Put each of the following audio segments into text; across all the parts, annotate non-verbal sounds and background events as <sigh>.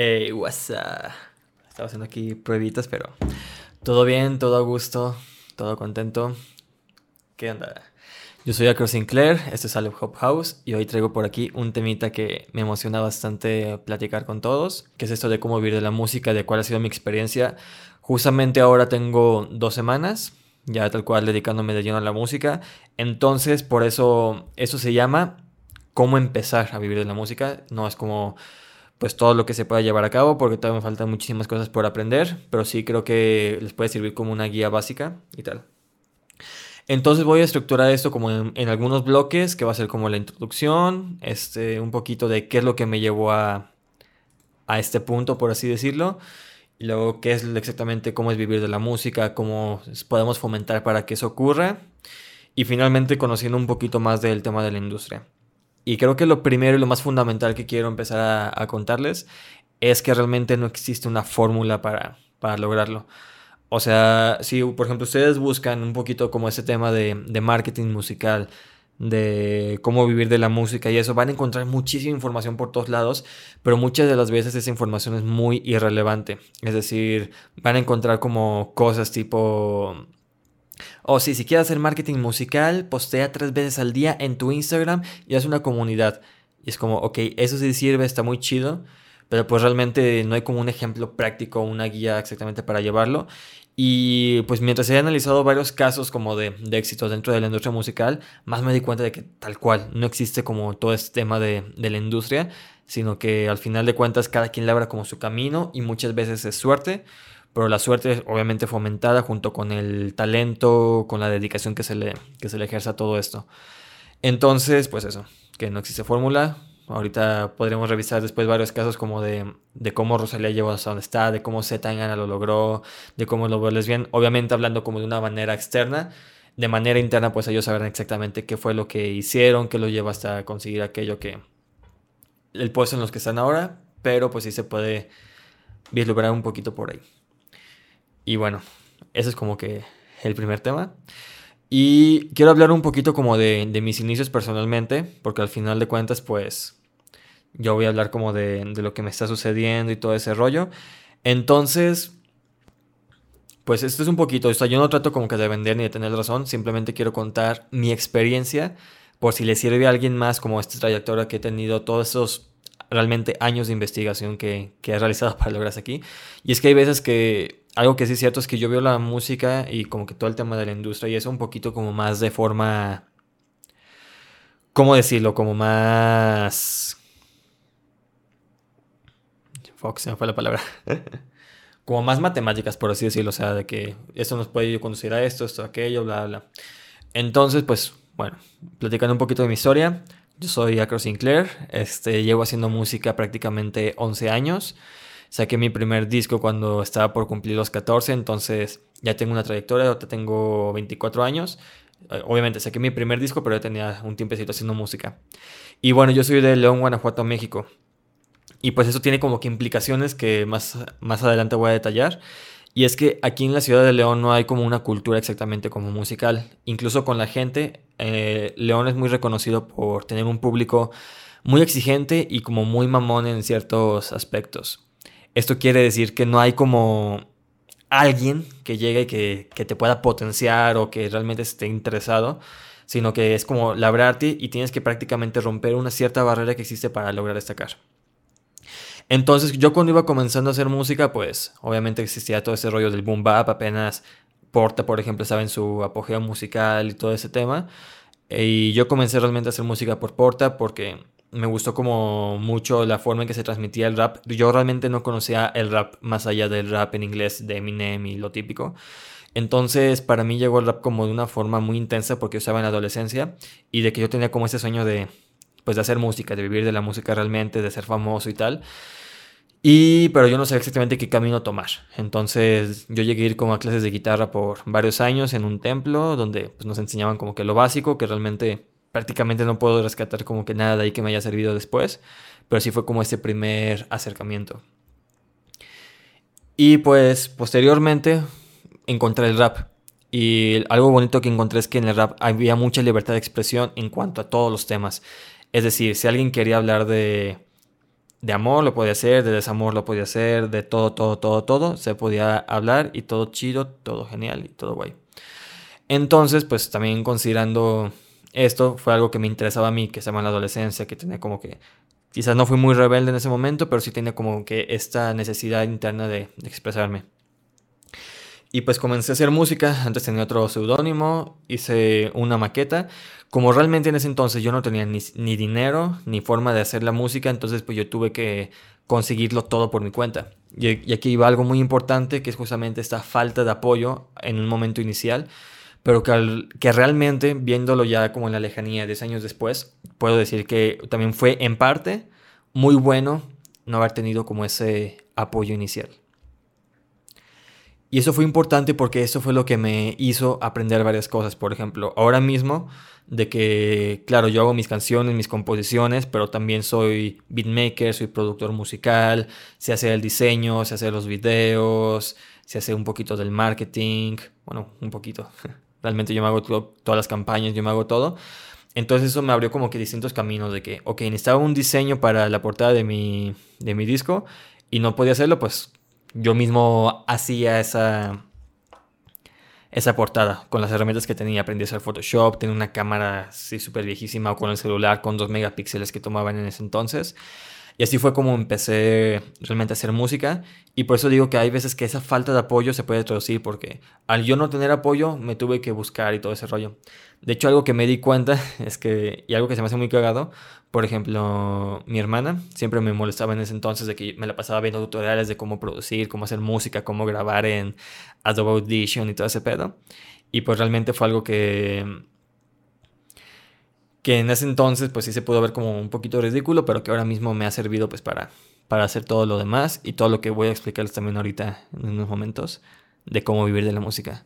Hey, what's up? Estaba haciendo aquí pruebitas, pero todo bien, todo a gusto, todo contento. ¿Qué onda? Yo soy Acro Sinclair, este es Alep Hop House y hoy traigo por aquí un temita que me emociona bastante platicar con todos, que es esto de cómo vivir de la música, de cuál ha sido mi experiencia. Justamente ahora tengo dos semanas, ya tal cual dedicándome de lleno a la música, entonces por eso eso se llama cómo empezar a vivir de la música, no es como pues todo lo que se pueda llevar a cabo porque todavía me faltan muchísimas cosas por aprender, pero sí creo que les puede servir como una guía básica y tal. Entonces voy a estructurar esto como en, algunos bloques, que va a ser como la introducción, este, un poquito de qué es lo que me llevó a, a este punto, por así decirlo, y luego qué es exactamente cómo es vivir de la música, cómo podemos fomentar para que eso ocurra, y finalmente conociendo un poquito más del tema de la industria. Y creo que lo primero y lo más fundamental que quiero empezar a, contarles es que realmente no existe una fórmula para, para lograrlo. O sea, si por ejemplo ustedes buscan un poquito como ese tema de, de, marketing musical, de cómo vivir de la música y eso, van a encontrar muchísima información por todos lados, pero muchas de las veces esa información es muy irrelevante. Es decir, van a encontrar como cosas tipo o si, si quieres hacer marketing musical, postea tres veces al día en tu Instagram y haz una comunidad. Y es como, ok, eso sí sirve, está muy chido, pero pues realmente no hay como un ejemplo práctico, una guía exactamente para llevarlo. Y pues mientras he analizado varios casos como de, de éxito dentro de la industria musical, más me di cuenta de que tal cual no existe como todo este tema de, de la industria, sino que al final de cuentas cada quien labra como su camino y muchas veces es suerte pero la suerte es obviamente fomentada junto con el talento, con la dedicación que se le, que se le ejerce a todo esto. Entonces, pues eso, que no existe fórmula. Ahorita podremos revisar después varios casos como de, de cómo Rosalía llegó hasta donde está, de cómo Z Tangana lo logró, de cómo lo vuelves bien. Obviamente hablando como de una manera externa, de manera interna pues ellos sabrán exactamente qué fue lo que hicieron, qué lo lleva hasta conseguir aquello que... el puesto en los que están ahora, pero pues sí se puede vislumbrar un poquito por ahí. Y bueno, ese es como que el primer tema. Y quiero hablar un poquito como de, mis inicios personalmente, porque al final de cuentas, pues yo voy a hablar como de, lo que me está sucediendo y todo ese rollo. Entonces, pues esto es un poquito, o sea, yo no trato como que de vender ni de tener razón, simplemente quiero contar mi experiencia por si le sirve a alguien más como esta trayectoria que he tenido todos esos realmente años de investigación que, que he realizado <laughs> para lograr aquí. Y es que hay veces que algo que sí es cierto es que yo veo la música y como que todo el tema de la industria y eso un poquito como más de forma... ¿Cómo decirlo? Como más... Fox, se me fue la palabra. <laughs> como más matemáticas, por así decirlo. O sea, de que esto nos puede conducir a esto, esto, aquello, bla, bla. Entonces, pues, bueno, platicando un poquito de mi historia. Yo soy Acro Sinclair. Este, llevo haciendo música prácticamente 11 años. Saqué mi primer disco cuando estaba por cumplir los 14, entonces ya tengo una trayectoria, ahorita tengo 24 años. Eh, obviamente saqué mi primer disco, pero ya tenía un tiempecito haciendo música. Y bueno, yo soy de León, Guanajuato, México. Y pues eso tiene como que implicaciones que más, más adelante voy a detallar. Y es que aquí en la ciudad de León no hay como una cultura exactamente como musical. Incluso con la gente, eh, León es muy reconocido por tener un público muy exigente y como muy mamón en ciertos aspectos. Esto quiere decir que no hay como alguien que llegue y que, te pueda potenciar o que realmente esté interesado, sino que es como labrarte y tienes que prácticamente romper una cierta barrera que existe para lograr destacar. Entonces yo cuando iba comenzando a hacer música, pues obviamente existía todo ese rollo del boom bap, apenas Porta, por ejemplo, estaba en su apogeo musical y todo ese tema. Y yo comencé realmente a hacer música por Porta porque me gustó como mucho la forma en que se transmitía el rap. Yo realmente no conocía el rap más allá del rap en inglés de Eminem y lo típico. Entonces, para mí llegó el rap como de una forma muy intensa porque yo estaba en la adolescencia y de que yo tenía como ese sueño de pues de hacer música, de vivir de la música realmente, de ser famoso y tal. Y pero yo no sabía exactamente qué camino tomar. Entonces, yo llegué a ir como a clases de guitarra por varios años en un templo donde pues, nos enseñaban como que lo básico, que realmente prácticamente no puedo rescatar como que nada de ahí que me haya servido después, pero sí fue como ese primer acercamiento. Y pues posteriormente encontré el rap. Y algo bonito que encontré es que en el rap había mucha libertad de expresión en cuanto a todos los temas. Es decir, si alguien quería hablar de, de amor lo podía hacer, de desamor lo podía hacer, de todo, todo, todo, todo. Se podía hablar y todo chido, todo genial y todo guay. Entonces, pues también considerando esto, fue algo que me interesaba a mí, que estaba en la adolescencia, que tenía como que, quizás no fui muy rebelde en ese momento, pero sí tenía como que esta necesidad interna de, expresarme. Y pues comencé a hacer música, antes tenía otro seudónimo, hice una maqueta. Como realmente en ese entonces yo no tenía ni, ni, dinero ni forma de hacer la música, entonces pues yo tuve que conseguirlo todo por mi cuenta. Y, y aquí iba algo muy importante, que es justamente esta falta de apoyo en un momento inicial pero que, realmente, viéndolo ya como en la lejanía, 10 años después, puedo decir que también fue en parte muy bueno no haber tenido como ese apoyo inicial. Y eso fue importante porque eso fue lo que me hizo aprender varias cosas. Por ejemplo, ahora mismo, de que, claro, yo hago mis canciones, mis composiciones, pero también soy beatmaker, soy productor musical, sé hacer el diseño, sé hacer los videos, sé hacer un poquito del marketing, bueno, un poquito, <laughs> Realmente yo me hago todas las campañas, yo me hago todo. Entonces eso me abrió como que distintos caminos de que, ok, necesitaba un diseño para la portada de mi, de mi disco y no podía hacerlo, pues yo mismo hacía esa, esa portada con las herramientas que tenía. Aprendí a hacer Photoshop, tenía una cámara así súper viejísima o con el celular con 2 megapíxeles que tomaban en ese entonces. Y así fue como empecé realmente a hacer música. Y por eso digo que hay veces que esa falta de apoyo se puede traducir porque al yo no tener apoyo me tuve que buscar y todo ese rollo. De hecho, algo que me di cuenta <laughs> es que, y algo que se me hace muy cagado, por ejemplo, mi hermana siempre me molestaba en ese entonces de que me la pasaba viendo tutoriales de cómo producir, cómo hacer música, cómo grabar en Adobe Audition y todo ese pedo. Y pues realmente fue algo que que en ese entonces pues sí se pudo ver como un poquito ridículo, pero que ahora mismo me ha servido pues para, para hacer todo lo demás y todo lo que voy a explicarles también ahorita en unos momentos de cómo vivir de la música.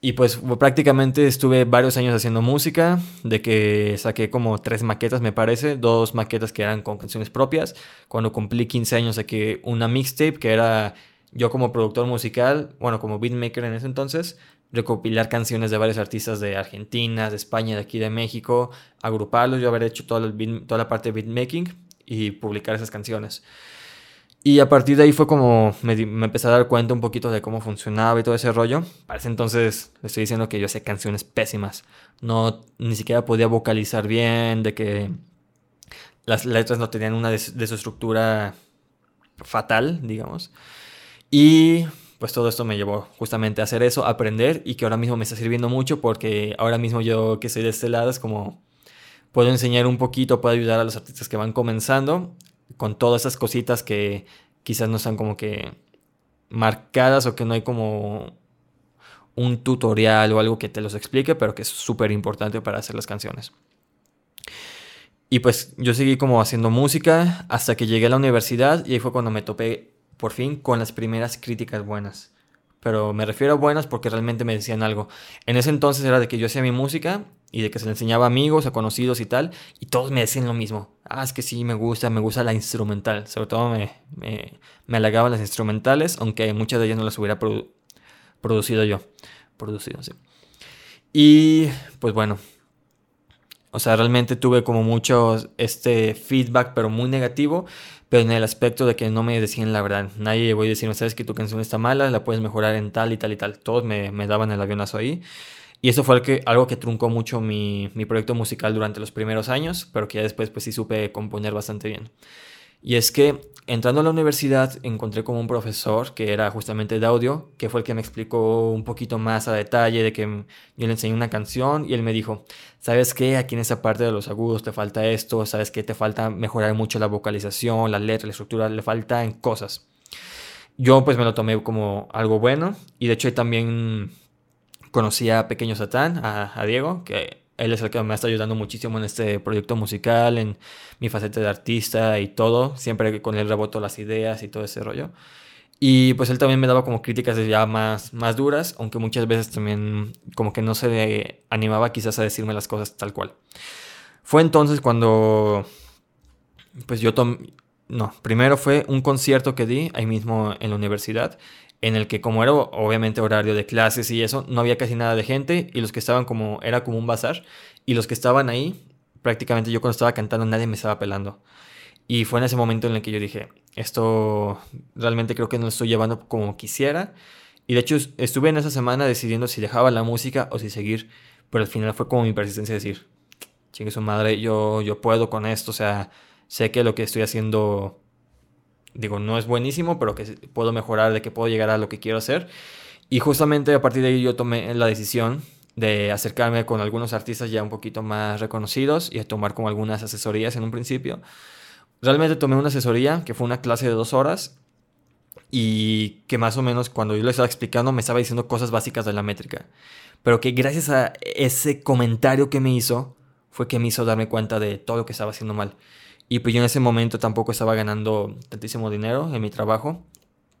Y pues prácticamente estuve varios años haciendo música, de que saqué como tres maquetas me parece, dos maquetas que eran con canciones propias. Cuando cumplí 15 años saqué una mixtape que era yo como productor musical, bueno, como beatmaker en ese entonces, recopilar canciones de varios artistas de Argentina, de España, de aquí de México, agruparlos, yo haber hecho toda, toda la parte de beatmaking y publicar esas canciones. Y a partir de ahí fue como me, empecé a dar cuenta un poquito de cómo funcionaba y todo ese rollo. Para entonces le estoy diciendo que yo hacía canciones pésimas. No, ni siquiera podía vocalizar bien, de que las letras no tenían una de, de su estructura fatal, digamos. Y pues todo esto me llevó justamente a hacer eso, aprender y que ahora mismo me está sirviendo mucho porque ahora mismo yo que soy de este lado es como puedo enseñar un poquito, puedo ayudar a los artistas que van comenzando con todas esas cositas que quizás no están como que marcadas o que no hay como un tutorial o algo que te los explique, pero que es súper importante para hacer las canciones. Y pues yo seguí como haciendo música hasta que llegué a la universidad y ahí fue cuando me topé por fin con las primeras críticas buenas. Pero me refiero a buenas porque realmente me decían algo. En ese entonces era de que yo hacía mi música y de que se le enseñaba a amigos, a conocidos y tal, y todos me decían lo mismo. Ah, es que sí, me gusta, me gusta la instrumental. Sobre todo me, me, me halagaban las instrumentales, aunque muchas de ellas no las hubiera producido yo. Producido, sí. Y pues bueno, o sea, realmente tuve como mucho este feedback, pero muy negativo, pero en el aspecto de que no me decían la verdad. Nadie voy a decir, sabes que tu canción está mala, la puedes mejorar en tal y tal y tal. Todos me, me daban el avionazo ahí. Y eso fue que, algo que truncó mucho mi, mi proyecto musical durante los primeros años, pero que ya después pues sí supe componer bastante bien. Y es que entrando a la universidad encontré como un profesor que era justamente de audio, que fue el que me explicó un poquito más a detalle de que yo le enseñé una canción y él me dijo, ¿sabes qué? Aquí en esa parte de los agudos te falta esto, ¿sabes qué? Te falta mejorar mucho la vocalización, la letra, la estructura, le faltan cosas. Yo pues me lo tomé como algo bueno y de hecho también conocí a Pequeño Satán, a, a Diego, que él es el que me está ayudando muchísimo en este proyecto musical, en mi faceta de artista y todo. Siempre con él reboto las ideas y todo ese rollo. Y pues él también me daba como críticas ya más, más duras, aunque muchas veces también como que no se animaba quizás a decirme las cosas tal cual. Fue entonces cuando pues yo tomé... No, primero fue un concierto que di ahí mismo en la universidad en el que como era obviamente horario de clases y eso, no había casi nada de gente y los que estaban como, era como un bazar y los que estaban ahí, prácticamente yo cuando estaba cantando nadie me estaba pelando. Y fue en ese momento en el que yo dije, esto realmente creo que no lo estoy llevando como quisiera. Y de hecho estuve en esa semana decidiendo si dejaba la música o si seguir. Pero al final fue como mi persistencia de decir, chingue su madre, yo, yo puedo con esto. O sea, sé que lo que estoy haciendo, digo, no es buenísimo, pero que puedo mejorar, de que puedo llegar a lo que quiero hacer. Y justamente a partir de ahí yo tomé la decisión de acercarme con algunos artistas ya un poquito más reconocidos y a tomar como algunas asesorías en un principio. Realmente tomé una asesoría que fue una clase de dos horas y que más o menos cuando yo le estaba explicando me estaba diciendo cosas básicas de la métrica. Pero que gracias a ese comentario que me hizo fue que me hizo darme cuenta de todo lo que estaba haciendo mal. Y pues yo en ese momento tampoco estaba ganando tantísimo dinero en mi trabajo.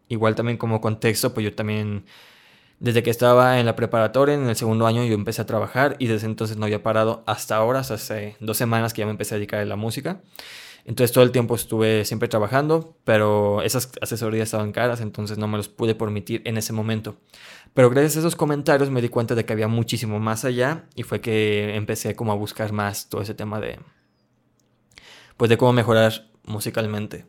Igual también como contexto, pues yo también desde que estaba en la preparatoria, en el segundo año, yo empecé a trabajar y desde entonces no había parado hasta ahora, hace dos semanas que ya me empecé a dedicar a la música. Entonces todo el tiempo estuve siempre trabajando, pero esas asesorías estaban caras, entonces no me los pude permitir en ese momento. Pero gracias a esos comentarios me di cuenta de que había muchísimo más allá y fue que empecé como a buscar más todo ese tema de pues de cómo mejorar musicalmente.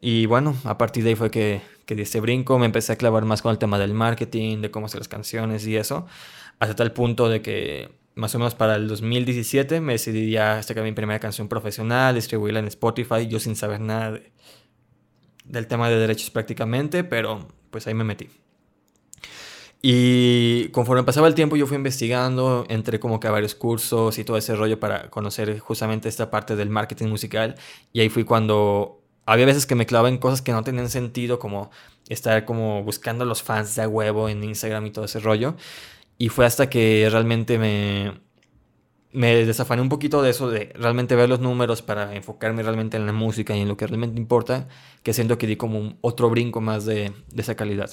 Y bueno, a partir de ahí fue que que di este brinco, me empecé a clavar más con el tema del marketing, de cómo hacer las canciones y eso, hasta tal punto de que más o menos para el 2017 me decidí ya sacar mi primera canción profesional, distribuirla en Spotify, yo sin saber nada del tema de derechos prácticamente, pero pues ahí me metí. Y conforme pasaba el tiempo yo fui investigando, entré como que a varios cursos y todo ese rollo para conocer justamente esta parte del marketing musical y ahí fui cuando había veces que me clavaba en cosas que no tenían sentido, como estar como buscando a los fans de huevo en Instagram y todo ese rollo. Y fue hasta que realmente me, me desafané un poquito de eso, de realmente ver los números para enfocarme realmente en la música y en lo que realmente importa, que siento que di como un otro brinco más de, de esa calidad.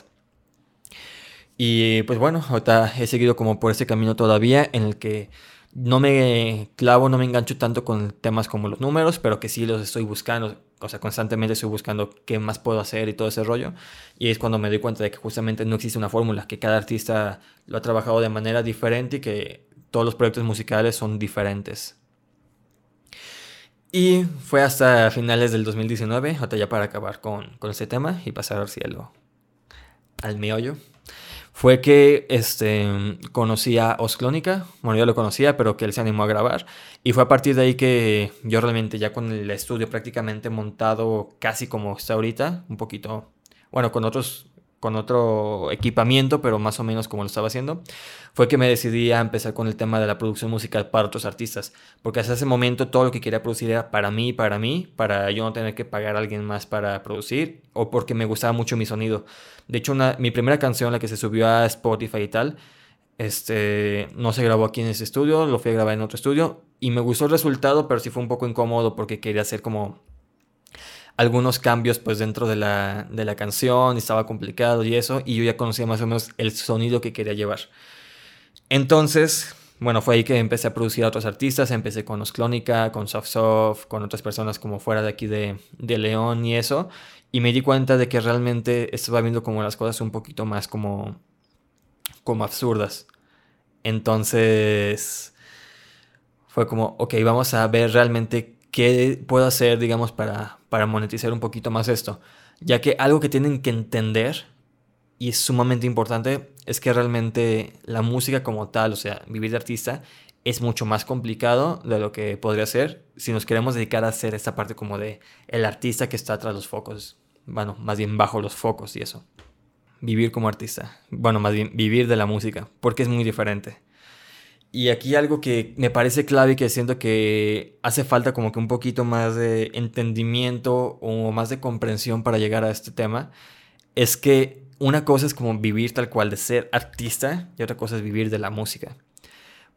Y pues bueno, ahorita he seguido como por ese camino todavía en el que no me clavo, no me engancho tanto con temas como los números, pero que sí los estoy buscando o sea, constantemente estoy buscando qué más puedo hacer y todo ese rollo. Y es cuando me doy cuenta de que justamente no existe una fórmula, que cada artista lo ha trabajado de manera diferente y que todos los proyectos musicales son diferentes. Y fue hasta finales del 2019, hasta ya para acabar con, con este tema y pasar al cielo, al meollo fue que este, conocí a Osclónica, bueno, yo lo conocía, pero que él se animó a grabar. Y fue a partir de ahí que yo realmente ya con el estudio prácticamente montado casi como está ahorita, un poquito, bueno, con otros con otro equipamiento, pero más o menos como lo estaba haciendo, fue que me decidí a empezar con el tema de la producción musical para otros artistas, porque hasta ese momento todo lo que quería producir era para mí, para mí, para yo no tener que pagar a alguien más para producir, o porque me gustaba mucho mi sonido. De hecho, mi primera canción, la que se subió a Spotify y tal, este, no se grabó aquí en ese estudio, lo fui a grabar en otro estudio, y me gustó el resultado, pero sí fue un poco incómodo porque quería hacer como algunos cambios pues dentro de la, de la canción estaba complicado y eso, y yo ya conocía más o menos el sonido que quería llevar. Entonces, bueno, fue ahí que empecé a producir a otros artistas, empecé con Los Clónica, con Soft Soft, con otras personas como fuera de aquí de, de León y eso, y me di cuenta de que realmente estaba viendo como las cosas un poquito más como, como absurdas. Entonces, fue como, ok, vamos a ver realmente qué puedo hacer, digamos, para, para monetizar un poquito más esto. Ya que algo que tienen que entender, y es sumamente importante, es que realmente la música como tal, o sea, vivir de artista, es mucho más complicado de lo que podría ser si nos queremos dedicar a hacer esta parte como de el artista que está tras los focos. Bueno, más bien bajo los focos y eso. Vivir como artista. Bueno, más bien vivir de la música, porque es muy diferente. Y aquí algo que me parece clave y que siento que hace falta como que un poquito más de entendimiento o más de comprensión para llegar a este tema, es que una cosa es como vivir tal cual de ser artista y otra cosa es vivir de la música.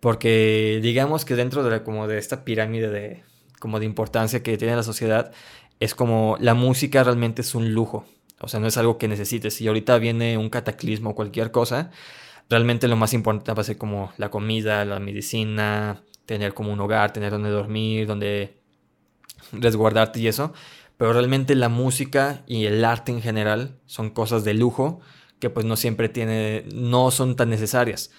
Porque digamos que dentro de, como de esta pirámide de, como de importancia que tiene la sociedad, es como la música realmente es un lujo. O sea, no es algo que necesites. Si ahorita viene un cataclismo o cualquier cosa, realmente lo más importante va a ser como la comida, la medicina, tener como un hogar, tener donde dormir, donde resguardarte y eso. Pero realmente la música y el arte en general son cosas de lujo que pues no siempre tiene, no son tan necesarias.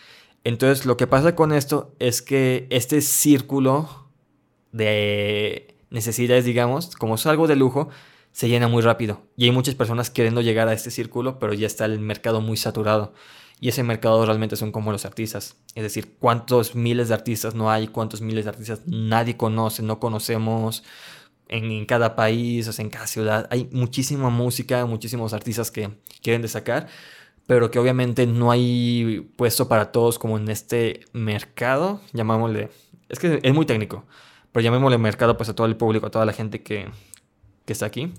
Entonces lo que pasa con esto es que este círculo de necesidades, digamos, como es algo de lujo, se llena muy rápido. Y hay muchas personas queriendo llegar a este círculo, pero ya está el mercado muy saturado. Y ese mercado realmente son como los artistas. Es decir, cuántos miles de artistas no hay, cuántos miles de artistas nadie conoce, no conocemos en, cada país, o en cada ciudad. Hay muchísima música, muchísimos artistas que quieren destacar, pero que obviamente no hay puesto para todos como en este mercado, llamámosle. Es que es muy técnico, pero llamémosle mercado pues a todo el público, a toda la gente que, que está aquí.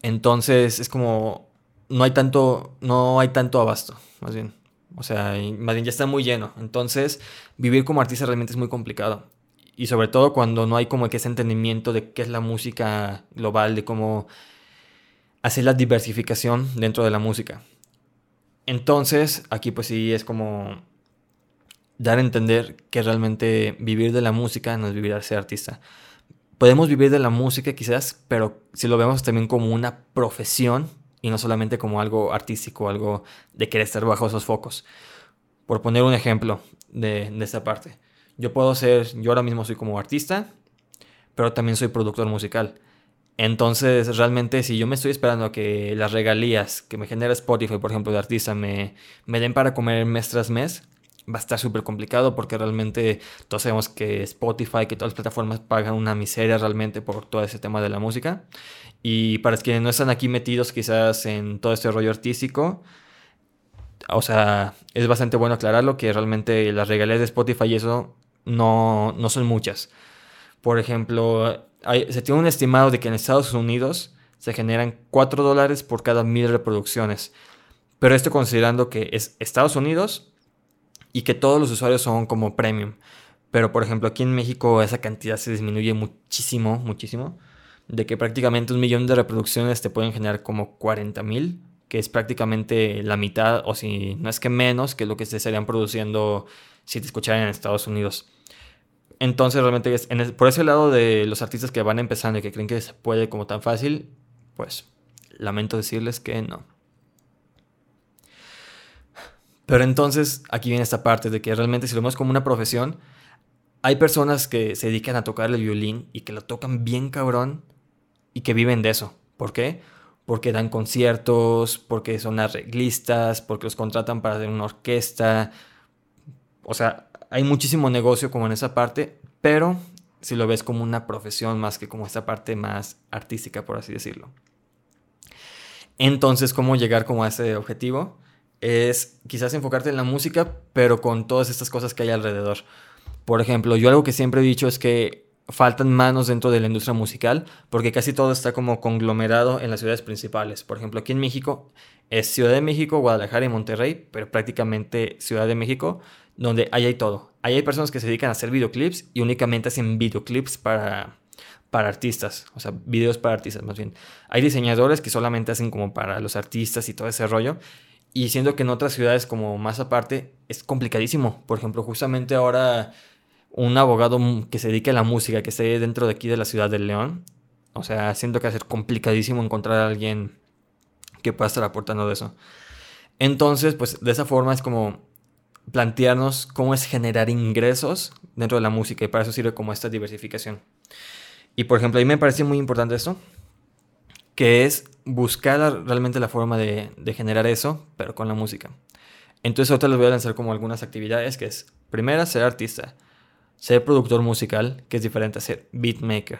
Entonces es como no hay tanto no hay tanto abasto, más bien. O sea, más bien ya está muy lleno. Entonces, vivir como artista realmente es muy complicado. Y sobre todo cuando no hay como que ese entendimiento de qué es la música global, de cómo hacer la diversificación dentro de la música. Entonces, aquí pues sí es como dar a entender que realmente vivir de la música no es vivir a ser artista podemos vivir de la música quizás, pero si lo vemos también como una profesión y no solamente como algo artístico, algo de querer estar bajo esos focos. Por poner un ejemplo de, de esta parte. Yo puedo ser, yo ahora mismo soy como artista, pero también soy productor musical. Entonces, realmente, si yo me estoy esperando a que las regalías que me genera Spotify, por ejemplo, de artista, me, me den para comer mes tras mes, va a estar súper complicado porque realmente todos sabemos que Spotify, que todas las plataformas pagan una miseria realmente por todo ese tema de la música. Y para quienes no están aquí metidos quizás en todo este rollo artístico, o sea, es bastante bueno aclararlo que realmente las regalías de Spotify y eso no, no son muchas. Por ejemplo, se tiene un estimado de que en Estados Unidos se generan 4 dólares por cada mil reproducciones. Pero esto considerando que es Estados Unidos y que todos los usuarios son como premium. Pero por ejemplo aquí en México esa cantidad se disminuye muchísimo, muchísimo. De que prácticamente un millón de reproducciones te pueden generar como 40 mil, que es prácticamente la mitad, o si no es que menos, que lo que se estarían produciendo si te escucharan en Estados Unidos. Entonces realmente es, por ese lado de los artistas que van empezando y que creen que se puede como tan fácil, pues lamento decirles que no. Pero entonces aquí viene esta parte de que realmente si lo vemos como una profesión, hay personas que se dedican a tocar el violín y que lo tocan bien cabrón y que viven de eso. ¿Por qué? Porque dan conciertos, porque son arreglistas, porque los contratan para hacer una orquesta. O sea, hay muchísimo negocio como en esa parte, pero si lo ves como una profesión más que como esta parte más artística, por así decirlo. Entonces, ¿cómo llegar como a ese objetivo? Es quizás enfocarte en la música, pero con todas estas cosas que hay alrededor. Por ejemplo, yo algo que siempre he dicho es que faltan manos dentro de la industria musical, porque casi todo está como conglomerado en las ciudades principales. Por ejemplo, aquí en México es Ciudad de México, Guadalajara y Monterrey, pero prácticamente Ciudad de México, donde ahí hay todo. Ahí hay personas que se dedican a hacer videoclips y únicamente hacen videoclips para, para artistas, o sea, videos para artistas más bien. Hay diseñadores que solamente hacen como para los artistas y todo ese rollo. Y siendo que en otras ciudades como más aparte es complicadísimo. Por ejemplo, justamente ahora un abogado que se dedique a la música, que esté dentro de aquí de la ciudad de León, o sea, siento que va a ser complicadísimo encontrar a alguien que pueda estar aportando de eso. Entonces, pues de esa forma es como plantearnos cómo es generar ingresos dentro de la música y para eso sirve como esta diversificación. Y por ejemplo, a mí me parece muy importante esto, que es buscar realmente la forma de, generar eso, pero con la música. Entonces ahorita les voy a lanzar como algunas actividades, que es, primera, ser artista, ser productor musical, que es diferente a ser beatmaker.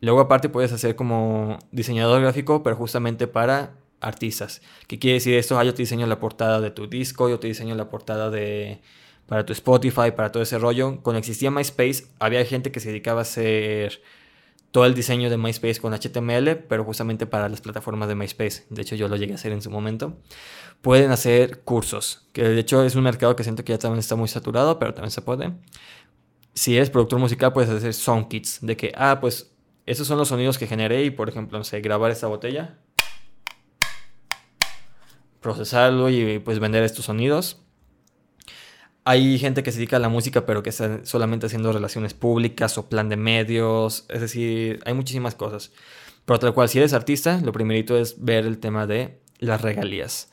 Luego aparte puedes hacer como diseñador gráfico, pero justamente para artistas. ¿Qué quiere decir esto? Ah, yo te diseño la portada de tu disco, yo te diseño la portada de para tu Spotify, para todo ese rollo. Cuando existía MySpace, había gente que se dedicaba a hacer todo el diseño de MySpace con HTML, pero justamente para las plataformas de MySpace. De hecho, yo lo llegué a hacer en su momento. Pueden hacer cursos, que de hecho es un mercado que siento que ya también está muy saturado, pero también se puede. Si eres productor musical, puedes hacer song kits, de que, ah, pues esos son los sonidos que generé y, por ejemplo, no sé, grabar esta botella, procesarlo y pues vender estos sonidos hay gente que se dedica a la música, pero que está solamente haciendo relaciones públicas o plan de medios. Es decir, hay muchísimas cosas. Pero tal cual, si eres artista, lo primerito es ver el tema de las regalías.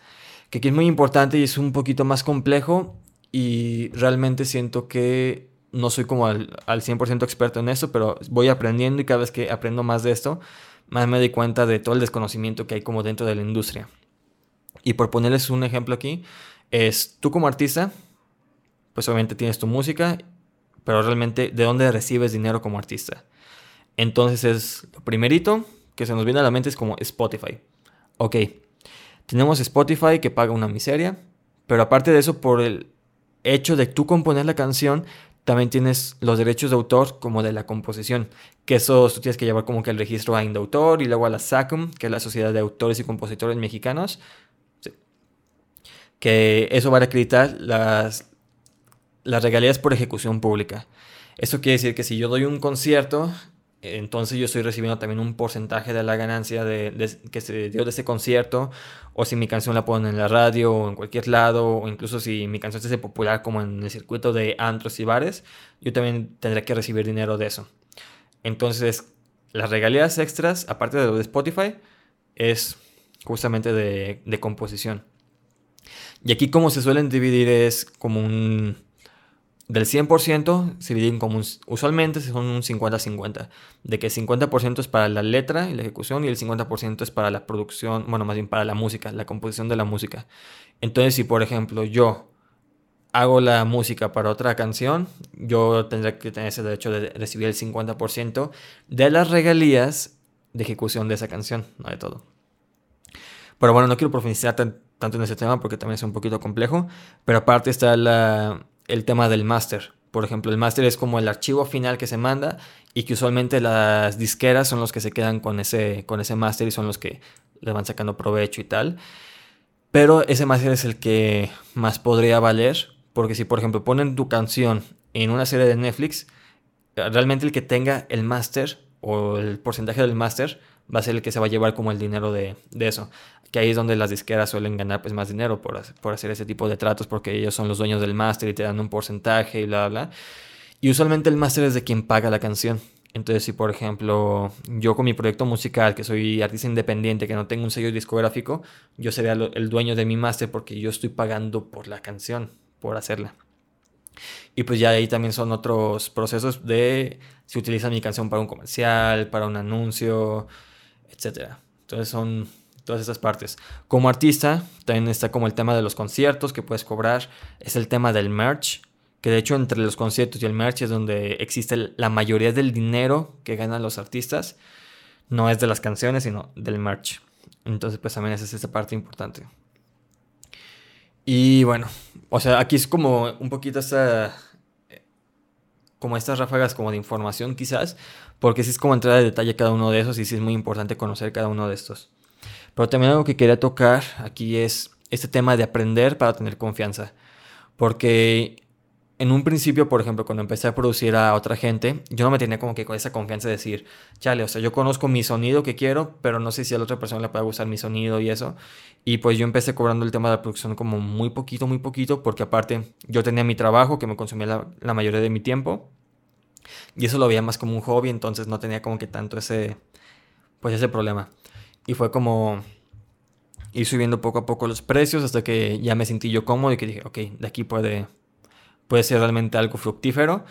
Que aquí es muy importante y es un poquito más complejo. Y realmente siento que no soy como al, al 100% experto en esto, pero voy aprendiendo y cada vez que aprendo más de esto, más me doy cuenta de todo el desconocimiento que hay como dentro de la industria. Y por ponerles un ejemplo aquí, es tú como artista, pues obviamente tienes tu música, pero realmente de dónde recibes dinero como artista. Entonces es lo primerito que se nos viene a la mente es como Spotify. Ok, tenemos Spotify que paga una miseria, pero aparte de eso, por el hecho de tú componer la canción, también tienes los derechos de autor como de la composición, que eso tú tienes que llevar como que el registro a Indautor y luego a la SACUM, que es la Sociedad de Autores y Compositores Mexicanos, que eso va a acreditar las, las regalías por ejecución pública. Eso quiere decir que si yo doy un concierto, entonces yo estoy recibiendo también un porcentaje de la ganancia de, que se dio de ese concierto, o si mi canción la ponen en la radio o en cualquier lado, o incluso si mi canción se hace popular como en el circuito de antros y bares, yo también tendré que recibir dinero de eso. Entonces, las regalías extras, aparte de lo de Spotify, es justamente de, de composición. Y aquí como se suelen dividir es como un del 100% se dividen como usualmente son un 50-50, de que el 50% es para la letra y la ejecución y el 50% es para la producción, bueno, más bien para la música, la composición de la música. Entonces, si por ejemplo yo hago la música para otra canción, yo tendré que tener ese derecho de recibir el 50% de las regalías de ejecución de esa canción, no de todo. Pero bueno, no quiero profundizar tanto en ese tema porque también es un poquito complejo, pero aparte está la el tema del máster. Por ejemplo, el máster es como el archivo final que se manda y que usualmente las disqueras son los que se quedan con ese, con ese máster y son los que le van sacando provecho y tal. Pero ese máster es el que más podría valer, porque si por ejemplo ponen tu canción en una serie de Netflix, realmente el que tenga el máster o el porcentaje del máster va a ser el que se va a llevar como el dinero de, de eso que ahí es donde las disqueras suelen ganar pues más dinero por, por hacer ese tipo de tratos porque ellos son los dueños del máster y te dan un porcentaje y bla, bla. Y usualmente el máster es de quien paga la canción. Entonces, si por ejemplo yo con mi proyecto musical, que soy artista independiente, que no tengo un sello discográfico, yo sería el dueño de mi máster porque yo estoy pagando por la canción, por hacerla. Y pues ya ahí también son otros procesos de si utilizan mi canción para un comercial, para un anuncio, etc. Entonces son todas esas partes. Como artista, también está como el tema de los conciertos que puedes cobrar, es el tema del merch, que de hecho entre los conciertos y el merch es donde existe la mayoría del dinero que ganan los artistas, no es de las canciones, sino del merch. Entonces, pues también esa es esa parte importante. Y bueno, o sea, aquí es como un poquito esta como estas ráfagas como de información quizás, porque sí es como entrar a detalle cada uno de esos y sí es muy importante conocer cada uno de estos. Pero también algo que quería tocar aquí es este tema de aprender para tener confianza. Porque en un principio, por ejemplo, cuando empecé a producir a otra gente, yo no me tenía como que esa confianza de decir, chale, o sea, yo conozco mi sonido que quiero, pero no sé si a la otra persona le puede gustar mi sonido y eso. Y pues yo empecé cobrando el tema de la producción como muy poquito, muy poquito, porque aparte yo tenía mi trabajo que me consumía la, la mayoría de mi tiempo. Y eso lo veía más como un hobby, entonces no tenía como que tanto ese, pues ese problema. Y fue como ir subiendo poco a poco los precios hasta que ya me sentí yo cómodo y que dije, ok, de aquí puede, puede ser realmente algo fructífero.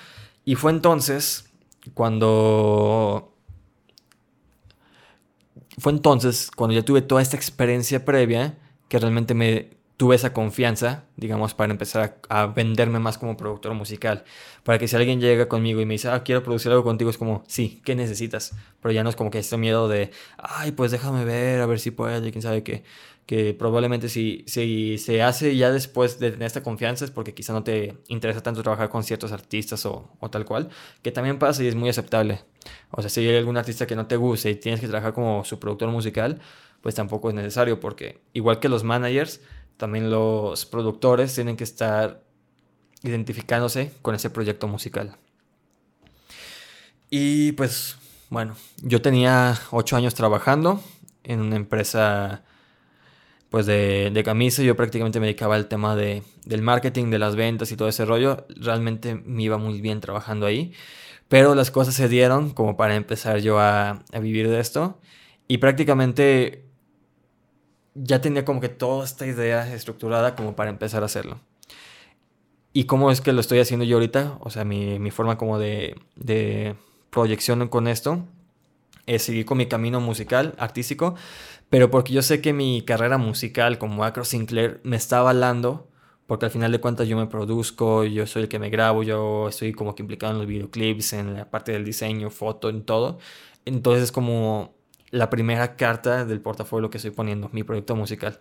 Y fue entonces cuando... Fue entonces cuando ya tuve toda esta experiencia previa que realmente me tuve esa confianza, digamos, para empezar a, venderme más como productor musical. Para que si alguien llega conmigo y me dice, ah, quiero producir algo contigo, es como, sí, ¿qué necesitas? Pero ya no es como que este miedo de, ay, pues déjame ver, a ver si puedo, y quién sabe qué. Que probablemente si, si se hace ya después de tener esta confianza es porque quizá no te interesa tanto trabajar con ciertos artistas o, o tal cual, que también pasa y es muy aceptable. O sea, si hay algún artista que no te guste y tienes que trabajar como su productor musical, pues tampoco es necesario porque igual que los managers, también los productores tienen que estar identificándose con ese proyecto musical. Y pues bueno, yo tenía ocho años trabajando en una empresa pues de, de camisa. Yo prácticamente me dedicaba al tema de, del marketing, de las ventas y todo ese rollo. Realmente me iba muy bien trabajando ahí. Pero las cosas se dieron como para empezar yo a, a vivir de esto. Y prácticamente ya tenía como que toda esta idea estructurada como para empezar a hacerlo. ¿Y cómo es que lo estoy haciendo yo ahorita? O sea, mi, mi forma como de, de proyección con esto es seguir con mi camino musical, artístico, pero porque yo sé que mi carrera musical como Acro Sinclair me está avalando, porque al final de cuentas yo me produzco, yo soy el que me grabo, yo estoy como que implicado en los videoclips, en la parte del diseño, foto, en todo. Entonces es como la primera carta del portafolio que estoy poniendo, mi proyecto musical.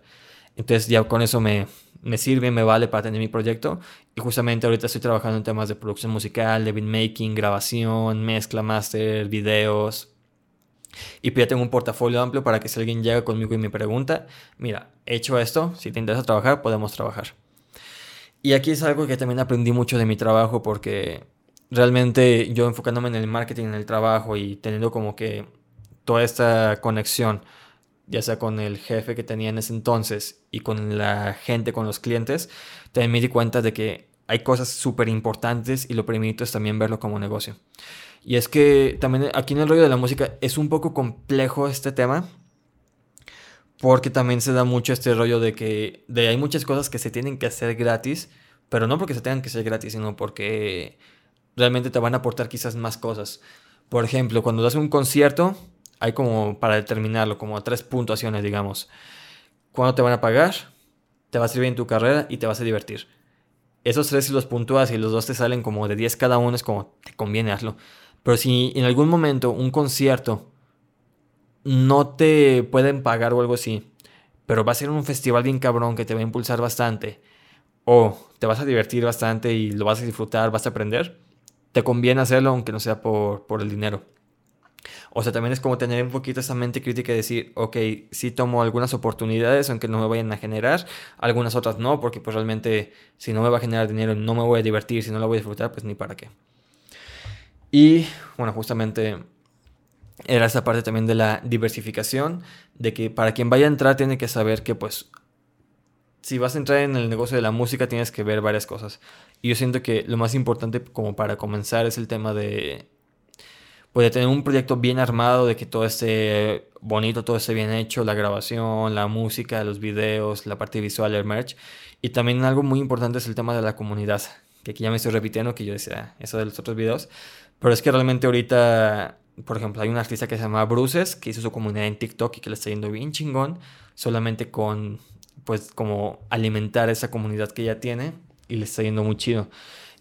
Entonces ya con eso me, me sirve, me vale para tener mi proyecto. Y justamente ahorita estoy trabajando en temas de producción musical, de beatmaking, grabación, mezcla, master, videos, y pues ya tengo un portafolio amplio para que si alguien llega conmigo y me pregunta, mira, he hecho esto, si te interesa trabajar, podemos trabajar. Y aquí es algo que también aprendí mucho de mi trabajo porque realmente yo enfocándome en el marketing, en el trabajo y teniendo como que toda esta conexión, ya sea con el jefe que tenía en ese entonces y con la gente, con los clientes, también me di cuenta de que hay cosas súper importantes y lo primero es también verlo como negocio. Y es que también aquí en el rollo de la música es un poco complejo este tema. Porque también se da mucho este rollo de que de hay muchas cosas que se tienen que hacer gratis. Pero no porque se tengan que hacer gratis, sino porque realmente te van a aportar quizás más cosas. Por ejemplo, cuando das un concierto, hay como para determinarlo, como tres puntuaciones, digamos. ¿Cuándo te van a pagar? Te va a servir en tu carrera y te vas a divertir. Esos tres si los puntúas y los dos te salen como de 10 cada uno, es como te conviene hazlo. Pero si en algún momento un concierto no te pueden pagar o algo así, pero va a ser un festival bien cabrón que te va a impulsar bastante, o te vas a divertir bastante y lo vas a disfrutar, vas a aprender, te conviene hacerlo aunque no sea por, por el dinero. O sea, también es como tener un poquito esa mente crítica y decir, ok, sí tomo algunas oportunidades, aunque no me vayan a generar, algunas otras no, porque pues realmente si no me va a generar dinero, no me voy a divertir, si no lo voy a disfrutar, pues ni para qué. Y bueno, justamente era esa parte también de la diversificación, de que para quien vaya a entrar tiene que saber que pues si vas a entrar en el negocio de la música tienes que ver varias cosas. Y yo siento que lo más importante como para comenzar es el tema de pues de tener un proyecto bien armado, de que todo esté bonito, todo esté bien hecho, la grabación, la música, los videos, la parte visual, el merch. Y también algo muy importante es el tema de la comunidad, que aquí ya me estoy repitiendo, que yo decía eso de los otros videos, pero es que realmente ahorita, por ejemplo, hay un artista que se llama Bruces, que hizo su comunidad en TikTok y que le está yendo bien chingón, solamente con, pues, como alimentar esa comunidad que ya tiene y le está yendo muy chido.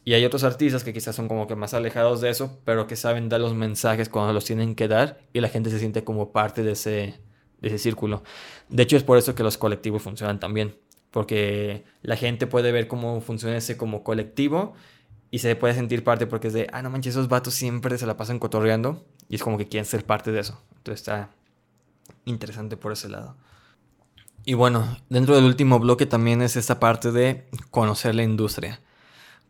Y hay otros artistas que quizás son como que más alejados de eso, pero que saben dar los mensajes cuando los tienen que dar y la gente se siente como parte de ese, de ese círculo. De hecho, es por eso que los colectivos funcionan también, porque la gente puede ver cómo funciona ese como colectivo y se puede sentir parte porque es de, ah, no manches, esos vatos siempre se la pasan cotorreando y es como que quieren ser parte de eso. Entonces está interesante por ese lado. Y bueno, dentro del último bloque también es esta parte de conocer la industria.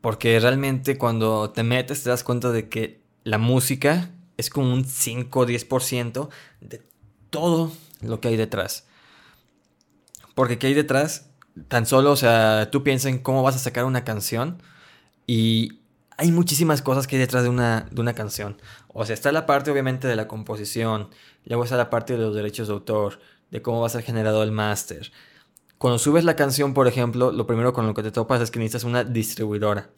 Porque realmente cuando te metes te das cuenta de que la música es como un 5 o 10% de todo lo que hay detrás. Porque ¿qué hay detrás? Tan solo, o sea, tú piensas en cómo vas a sacar una canción y hay muchísimas cosas que hay detrás de una, de una canción. O sea, está la parte obviamente de la composición, luego está la parte de los derechos de autor, de cómo va a ser generado el máster. Cuando subes la canción, por ejemplo, lo primero con lo que te topas es que necesitas una distribuidora.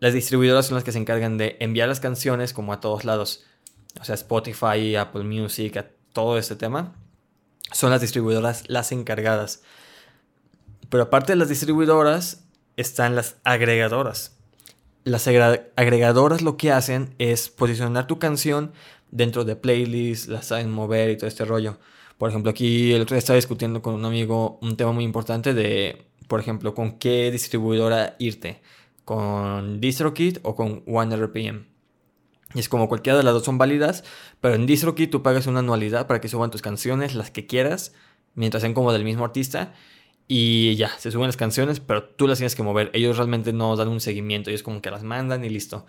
Las distribuidoras son las que se encargan de enviar las canciones como a todos lados. O sea, Spotify, Apple Music, a todo este tema. Son las distribuidoras las encargadas. Pero aparte de las distribuidoras, están las agregadoras las agregadoras lo que hacen es posicionar tu canción dentro de playlists, las saben mover y todo este rollo. Por ejemplo, aquí el otro día estaba discutiendo con un amigo un tema muy importante de, por ejemplo, con qué distribuidora irte. Con DistroKid o con OneRPM. Y es como cualquiera de las dos son válidas, pero en DistroKid tú pagas una anualidad para que suban tus canciones, las que quieras, mientras sean como del mismo artista. Y ya, se suben las canciones, pero tú las tienes que mover. Ellos realmente no dan un seguimiento, ellos como que las mandan y listo.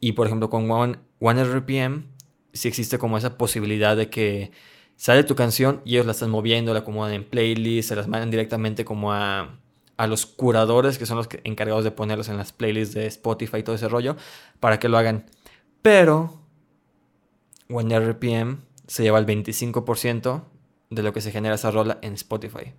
Y por ejemplo, con One, RPM, sí existe como esa posibilidad de que sale tu canción y ellos la están moviendo, la acomodan en playlists, se las mandan directamente como a, a los curadores que son los encargados de ponerlos en las playlists de Spotify y todo ese rollo para que lo hagan. Pero One RPM se lleva el 25% de lo que se genera esa rola en Spotify.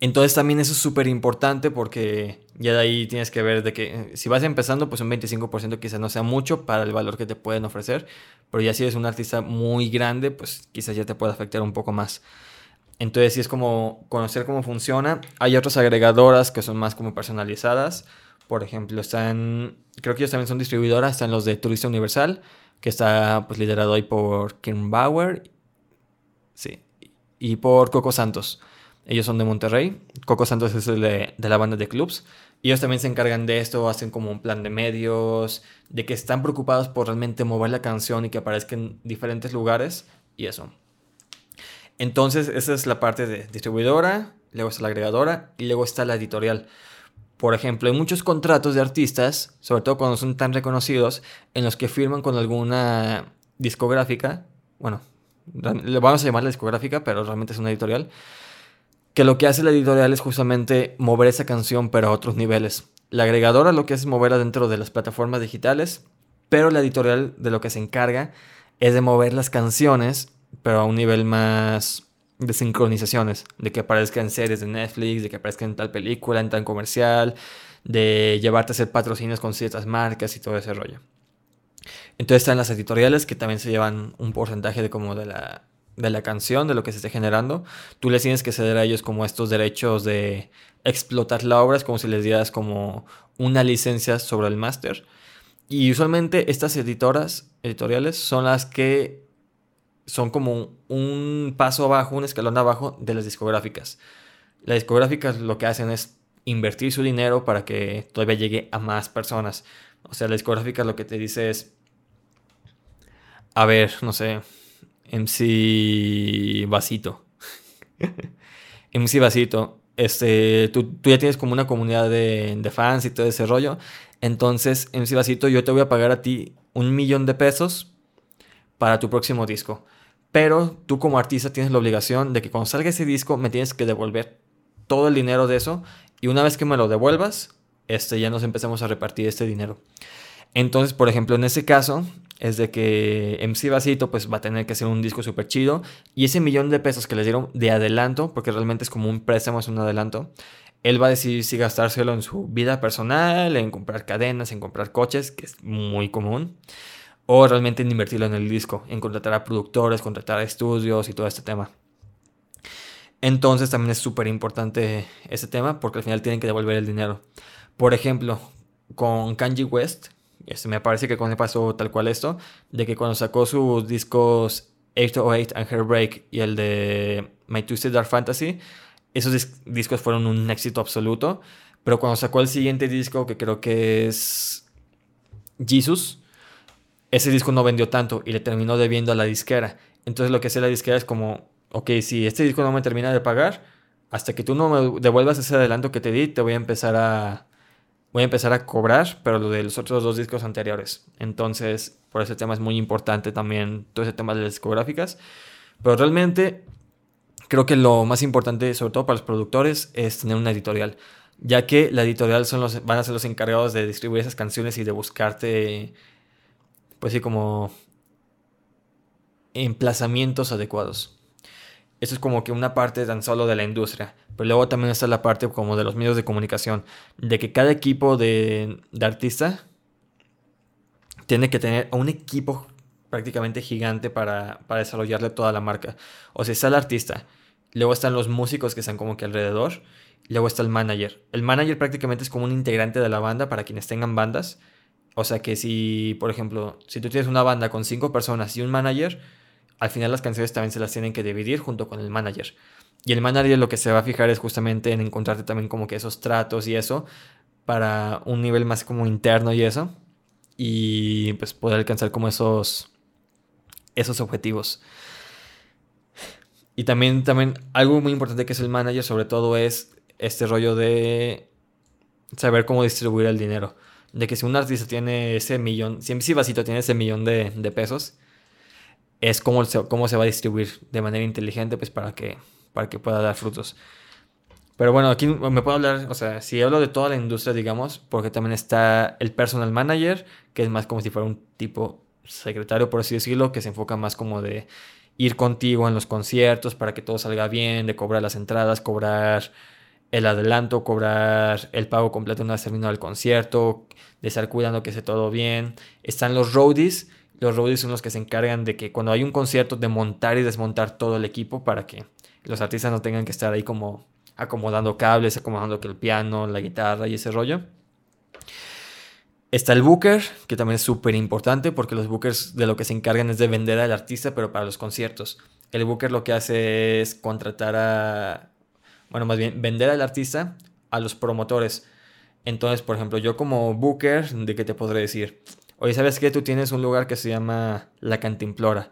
Entonces también eso es súper importante porque ya de ahí tienes que ver de que eh, si vas empezando, pues un 25% quizás no sea mucho para el valor que te pueden ofrecer, pero ya si eres un artista muy grande, pues quizás ya te puede afectar un poco más. Entonces sí es como conocer cómo funciona. Hay otras agregadoras que son más como personalizadas. Por ejemplo, están, creo que ellos también son distribuidoras, están los de Turista Universal, que está pues liderado ahí por Kim Bauer, sí, y por Coco Santos. Ellos son de Monterrey. Coco Santos es de, de la banda de clubs. Y ellos también se encargan de esto, hacen como un plan de medios, de que están preocupados por realmente mover la canción y que aparezca en diferentes lugares y eso. Entonces, esa es la parte de distribuidora, luego está la agregadora y luego está la editorial. Por ejemplo, hay muchos contratos de artistas, sobre todo cuando son tan reconocidos, en los que firman con alguna discográfica, bueno, le vamos a llamar la discográfica, pero realmente es una editorial, que lo que hace la editorial es justamente mover esa canción pero a otros niveles. La agregadora lo que hace es moverla dentro de las plataformas digitales, pero la editorial de lo que se encarga es de mover las canciones pero a un nivel más de sincronizaciones, de que aparezca en series de Netflix, de que aparezca en tal película, en tal comercial, de llevarte a hacer patrocinios con ciertas marcas y todo ese rollo. Entonces están las editoriales que también se llevan un porcentaje de como de la, de la canción, de lo que se esté generando. Tú les tienes que ceder a ellos como estos derechos de explotar la obra, es como si les dieras como una licencia sobre el máster. Y usualmente estas editoras, editoriales son las que son como un paso abajo, un escalón abajo de las discográficas. Las discográficas lo que hacen es invertir su dinero para que todavía llegue a más personas. O sea, la discográfica lo que te dice es, a ver, no sé, MC Vasito. <laughs> MC Vasito, este, tú, tú, ya tienes como una comunidad de, de fans y todo ese rollo. Entonces, MC Vasito, yo te voy a pagar a ti un millón de pesos para tu próximo disco. Pero tú como artista tienes la obligación de que cuando salga ese disco me tienes que devolver todo el dinero de eso y una vez que me lo devuelvas, este, ya nos empezamos a repartir este dinero. Entonces, por ejemplo, en ese caso es de que MC Vasito pues va a tener que hacer un disco súper chido y ese millón de pesos que les dieron de adelanto, porque realmente es como un préstamo, es un adelanto, él va a decidir si gastárselo en su vida personal, en comprar cadenas, en comprar coches, que es muy común o realmente en invertirlo en el disco, en contratar a productores, contratar a estudios y todo este tema. Entonces también es súper importante ese tema porque al final tienen que devolver el dinero. Por ejemplo, con Kanji West, este, me parece que con él pasó tal cual esto, de que cuando sacó sus discos 808 and Hairbreak y el de My Twisted Dark Fantasy, esos discos fueron un éxito absoluto. Pero cuando sacó el siguiente disco, que creo que es Jesus, ese disco no vendió tanto y le terminó debiendo a la disquera. Entonces lo que hace la disquera es como, ok, si este disco no me termina de pagar, hasta que tú no me devuelvas ese adelanto que te di, te voy a empezar a voy a empezar a cobrar, pero lo de los otros dos discos anteriores. Entonces, por ese tema es muy importante también todo ese tema de las discográficas. Pero realmente creo que lo más importante, sobre todo para los productores, es tener una editorial. Ya que la editorial son los, van a ser los encargados de distribuir esas canciones y de buscarte pues sí, como emplazamientos adecuados. Eso es como que una parte tan solo de la industria. Pero luego también está la parte como de los medios de comunicación. De que cada equipo de, de artista tiene que tener un equipo prácticamente gigante para, para desarrollarle toda la marca. O sea, está el artista. Luego están los músicos que están como que alrededor. Luego está el manager. El manager prácticamente es como un integrante de la banda para quienes tengan bandas o sea que si, por ejemplo, si tú tienes una banda con cinco personas y un manager, al final las canciones también se las tienen que dividir junto con el manager. Y el manager lo que se va a fijar es justamente en encontrarte también como que esos tratos y eso para un nivel más como interno y eso. Y pues poder alcanzar como esos, esos objetivos. Y también, también algo muy importante que es el manager sobre todo es este rollo de saber cómo distribuir el dinero de que si un artista tiene ese millón, si MC Vasito tiene ese millón de, pesos, es cómo se, cómo se va a distribuir de manera inteligente, pues para que, para que pueda dar frutos. Pero bueno, aquí me puedo hablar, o sea, si hablo de toda la industria, digamos, porque también está el personal manager, que es más como si fuera un tipo secretario, por así decirlo, que se enfoca más como de ir contigo en los conciertos para que todo salga bien, de cobrar las entradas, cobrar el adelanto, cobrar el pago completo una vez terminado el concierto, de estar cuidando que esté todo bien. Están los roadies. Los roadies son los que se encargan de que cuando hay un concierto de montar y desmontar todo el equipo para que los artistas no tengan que estar ahí como acomodando cables, acomodando que el piano, la guitarra y ese rollo. Está el booker, que también es súper importante porque los bookers de lo que se encargan es de vender al artista, pero para los conciertos. El booker lo que hace es contratar a, bueno, más bien vender al artista a los promotores. Entonces, por ejemplo, yo como booker, ¿de qué te podré decir? Oye, ¿sabes qué? Tú tienes un lugar que se llama La Cantimplora.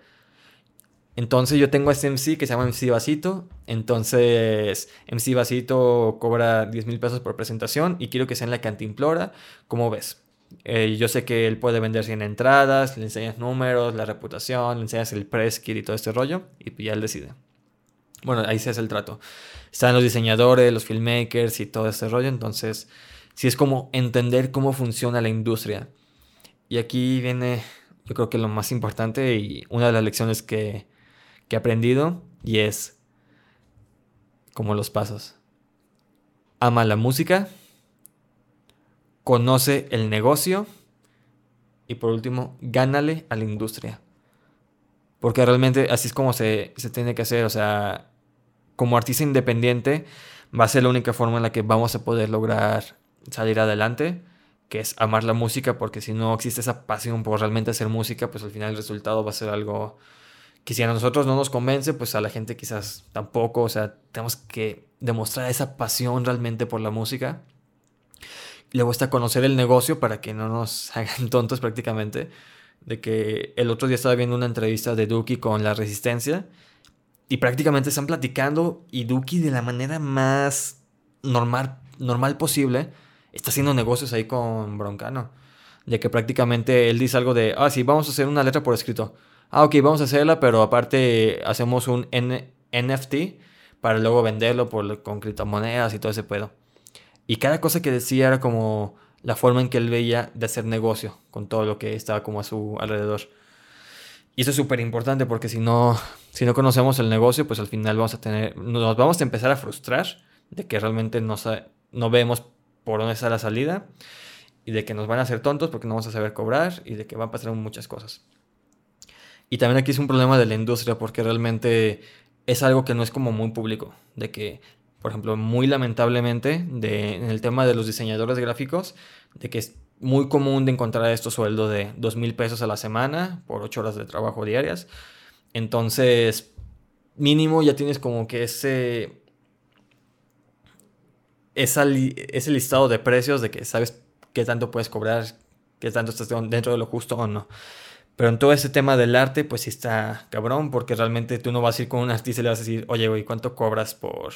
Entonces yo tengo este MC que se llama MC Vasito. Entonces MC Vasito cobra 10 mil pesos por presentación y quiero que sea en la Cantimplora. ¿Cómo ves? Eh, yo sé que él puede vender 100 entradas, le enseñas números, la reputación, le enseñas el press kit y todo este rollo y ya él decide. Bueno, ahí se hace el trato. Están los diseñadores, los filmmakers y todo este rollo. Entonces, sí es como entender cómo funciona la industria. Y aquí viene, yo creo que lo más importante y una de las lecciones que, que he aprendido y es como los pasos. Ama la música, conoce el negocio y por último, gánale a la industria. Porque realmente así es como se, se tiene que hacer. O sea, como artista independiente va a ser la única forma en la que vamos a poder lograr salir adelante, que es amar la música, porque si no existe esa pasión por realmente hacer música, pues al final el resultado va a ser algo que si a nosotros no nos convence, pues a la gente quizás tampoco, o sea, tenemos que demostrar esa pasión realmente por la música. Luego está conocer el negocio para que no nos <laughs> hagan tontos prácticamente. De que el otro día estaba viendo una entrevista de Duki con La Resistencia y prácticamente están platicando y Duki de la manera más normal, normal posible está haciendo negocios ahí con Broncano. De que prácticamente él dice algo de, ah, sí, vamos a hacer una letra por escrito. Ah, ok, vamos a hacerla, pero aparte hacemos un NFT para luego venderlo por, con criptomonedas y todo ese pedo. Y cada cosa que decía era como la forma en que él veía de hacer negocio con todo lo que estaba como a su alrededor. Y eso es súper importante porque si no, si no conocemos el negocio, pues al final vamos a tener, nos vamos a empezar a frustrar de que realmente no, no vemos por dónde está la salida y de que nos van a hacer tontos porque no vamos a saber cobrar y de que van a pasar muchas cosas. Y también aquí es un problema de la industria porque realmente es algo que no es como muy público, de que, por ejemplo, muy lamentablemente, de, en el tema de los diseñadores gráficos, de que es muy común de encontrar estos sueldos de dos mil pesos a la semana por ocho horas de trabajo diarias. Entonces, mínimo ya tienes como que ese, ese listado de precios de que sabes qué tanto puedes cobrar, qué tanto estás dentro de lo justo o no. Pero en todo ese tema del arte, pues sí está cabrón, porque realmente tú no vas a ir con un artista y le vas a decir, oye, güey, ¿cuánto cobras por,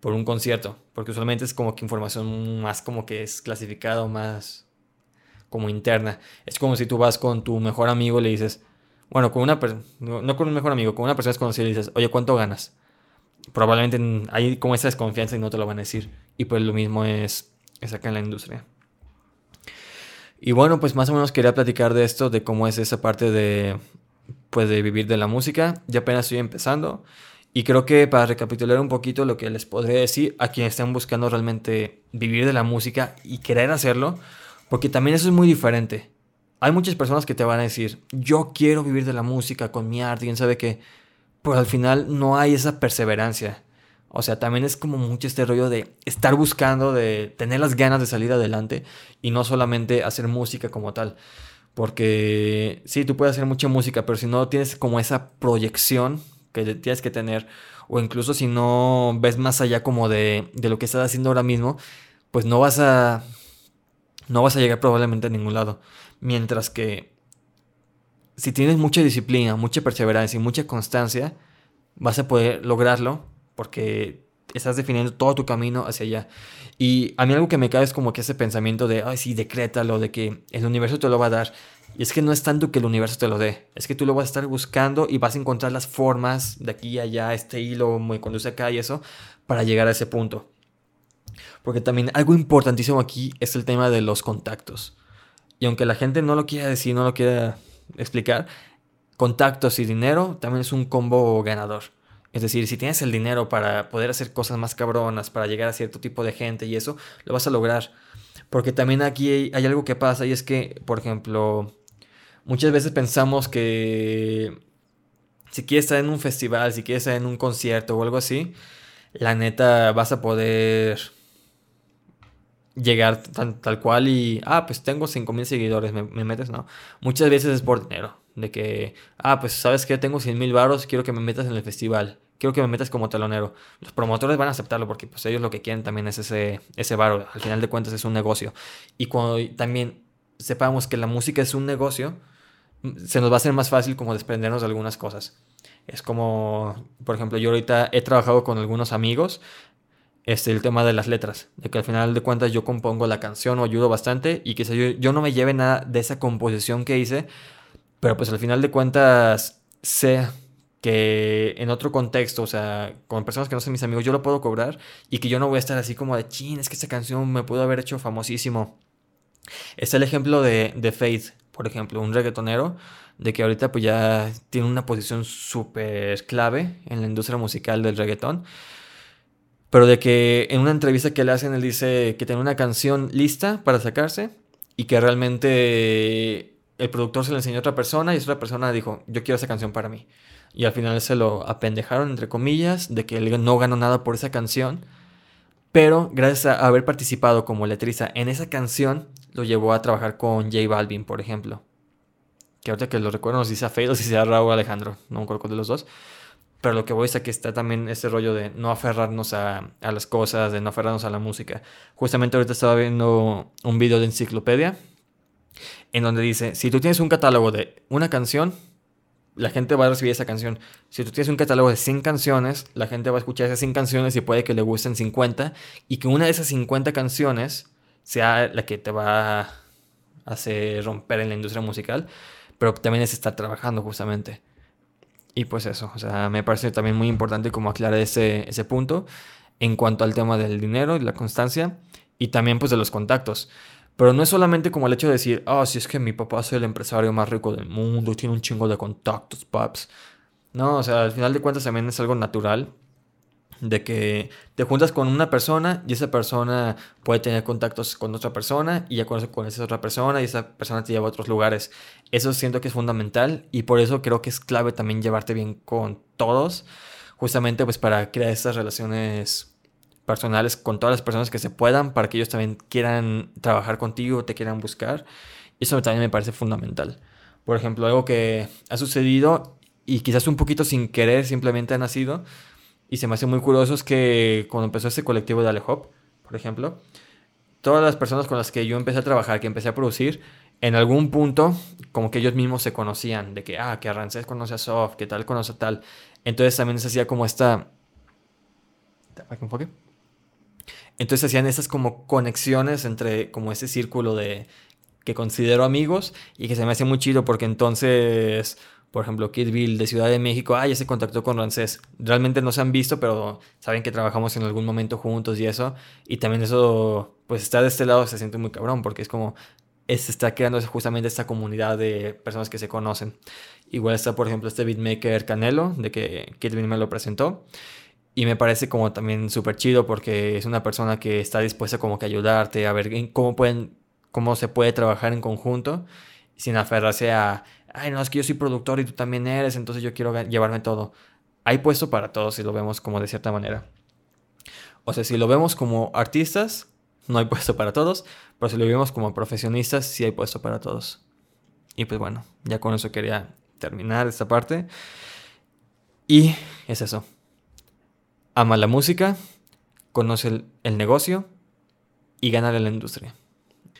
por un concierto? Porque usualmente es como que información más como que es clasificada más como interna. Es como si tú vas con tu mejor amigo y le dices, bueno, con una no, no con un mejor amigo, con una persona desconocida y le dices, oye, ¿cuánto ganas? Probablemente hay como esa desconfianza y no te lo van a decir. Y pues lo mismo es, es acá en la industria. Y bueno, pues más o menos quería platicar de esto, de cómo es esa parte de, pues de vivir de la música. Ya apenas estoy empezando. Y creo que para recapitular un poquito lo que les podría decir a quienes estén buscando realmente vivir de la música y querer hacerlo, porque también eso es muy diferente. Hay muchas personas que te van a decir, yo quiero vivir de la música con mi arte, quién sabe qué. Pero al final no hay esa perseverancia. O sea, también es como mucho este rollo de estar buscando, de tener las ganas de salir adelante y no solamente hacer música como tal. Porque sí, tú puedes hacer mucha música, pero si no tienes como esa proyección que tienes que tener, o incluso si no ves más allá como de, lo que estás haciendo ahora mismo, pues no vas a no vas a llegar probablemente a ningún lado. Mientras que si tienes mucha disciplina, mucha perseverancia y mucha constancia, vas a poder lograrlo porque estás definiendo todo tu camino hacia allá. Y a mí algo que me cae es como que ese pensamiento de, ay, sí, decrétalo, de que el universo te lo va a dar. Y es que no es tanto que el universo te lo dé, es que tú lo vas a estar buscando y vas a encontrar las formas de aquí a allá, este hilo me conduce acá y eso, para llegar a ese punto. Porque también algo importantísimo aquí es el tema de los contactos. Y aunque la gente no lo quiera decir, no lo quiera explicar, contactos y dinero también es un combo ganador. Es decir, si tienes el dinero para poder hacer cosas más cabronas, para llegar a cierto tipo de gente y eso, lo vas a lograr. Porque también aquí hay, algo que pasa y es que, por ejemplo, muchas veces pensamos que si quieres estar en un festival, si quieres estar en un concierto o algo así, la neta vas a poder llegar tal cual y, ah, pues tengo 5000 seguidores, ¿me, ¿me, metes? No. Muchas veces es por dinero. De que, ah, pues sabes que tengo 100 mil varos, quiero que me metas en el festival. Quiero que me metas como telonero. Los promotores van a aceptarlo porque pues ellos lo que quieren también es ese, ese varo. Al final de cuentas es un negocio. Y cuando también sepamos que la música es un negocio, se nos va a hacer más fácil como desprendernos de algunas cosas. Es como, por ejemplo, yo ahorita he trabajado con algunos amigos este, el tema de las letras, de que al final de cuentas yo compongo la canción o ayudo bastante y que yo, yo no me lleve nada de esa composición que hice, pero pues al final de cuentas sé que en otro contexto, o sea, con personas que no son mis amigos, yo lo puedo cobrar y que yo no voy a estar así como de, chin, es que esta canción me pudo haber hecho famosísimo. Es el ejemplo de, de Faith, por ejemplo, un reggaetonero, de que ahorita pues ya tiene una posición súper clave en la industria musical del reggaetón. Pero de que en una entrevista que le hacen, él dice que tiene una canción lista para sacarse y que realmente el productor se le enseñó a otra persona y esa otra persona dijo, yo quiero esa canción para mí. Y al final se lo apendejaron, entre comillas, de que él no ganó nada por esa canción. Pero gracias a haber participado como letrista en esa canción, lo llevó a trabajar con J Balvin, por ejemplo. Que ahorita que lo recuerdo, no sé si sea Fade o <laughs> si sea Raúl Alejandro, no me acuerdo de los dos. Pero lo que voy es a que está también ese rollo de no aferrarnos a, a las cosas, de no aferrarnos a la música. Justamente ahorita estaba viendo un video de enciclopedia en donde dice, si tú tienes un catálogo de una canción, la gente va a recibir esa canción. Si tú tienes un catálogo de 100 canciones, la gente va a escuchar esas 100 canciones y puede que le gusten 50 y que una de esas 50 canciones sea la que te va a hacer romper en la industria musical, pero también es estar trabajando justamente. Y pues eso, o sea, me parece también muy importante como aclarar ese, ese punto en cuanto al tema del dinero y la constancia y también pues de los contactos. Pero no es solamente como el hecho de decir, ah, si es que mi papá es el empresario más rico del mundo tiene un chingo de contactos, paps. No, o sea, al final de cuentas también es algo natural de que te juntas con una persona y esa persona puede tener contactos con otra persona y ya conoces con esa otra persona y esa persona te lleva a otros lugares. Eso siento que es fundamental y por eso creo que es clave también llevarte bien con todos, justamente pues para crear estas relaciones personales con todas las personas que se puedan para que ellos también quieran trabajar contigo, te quieran buscar. Eso también me parece fundamental. Por ejemplo, algo que ha sucedido y quizás un poquito sin querer simplemente ha nacido y se me hace muy curioso es que cuando empezó este colectivo de Alehop, por ejemplo, todas las personas con las que yo empecé a trabajar, que empecé a producir, en algún punto como que ellos mismos se conocían, de que, ah, que Arancés conoce a Soft, que tal conoce a tal. Entonces también se hacía como esta... ¿Para que enfoque? Entonces hacían esas como conexiones entre como ese círculo de que considero amigos y que se me hace muy chido porque entonces, por ejemplo, Kid Bill de Ciudad de México, ah, ya se contactó con Rancés. Realmente no se han visto, pero saben que trabajamos en algún momento juntos y eso. Y también eso, pues está de este lado se siente muy cabrón porque es como, se está creando justamente esta comunidad de personas que se conocen. Igual está, por ejemplo, este beatmaker Canelo, de que Kid Bill me lo presentó. Y me parece como también súper chido porque es una persona que está dispuesta como que ayudarte, a ver cómo pueden, cómo se puede trabajar en conjunto sin aferrarse a, ay, no, es que yo soy productor y tú también eres, entonces yo quiero llevarme todo. Hay puesto para todos si lo vemos como de cierta manera. O sea, si lo vemos como artistas, no hay <laughs> puesto para todos, pero si lo vemos como profesionistas, sí hay puesto para todos. Y pues bueno, ya con eso quería terminar esta parte. Y es eso ama la música, conoce el, negocio y gana la industria.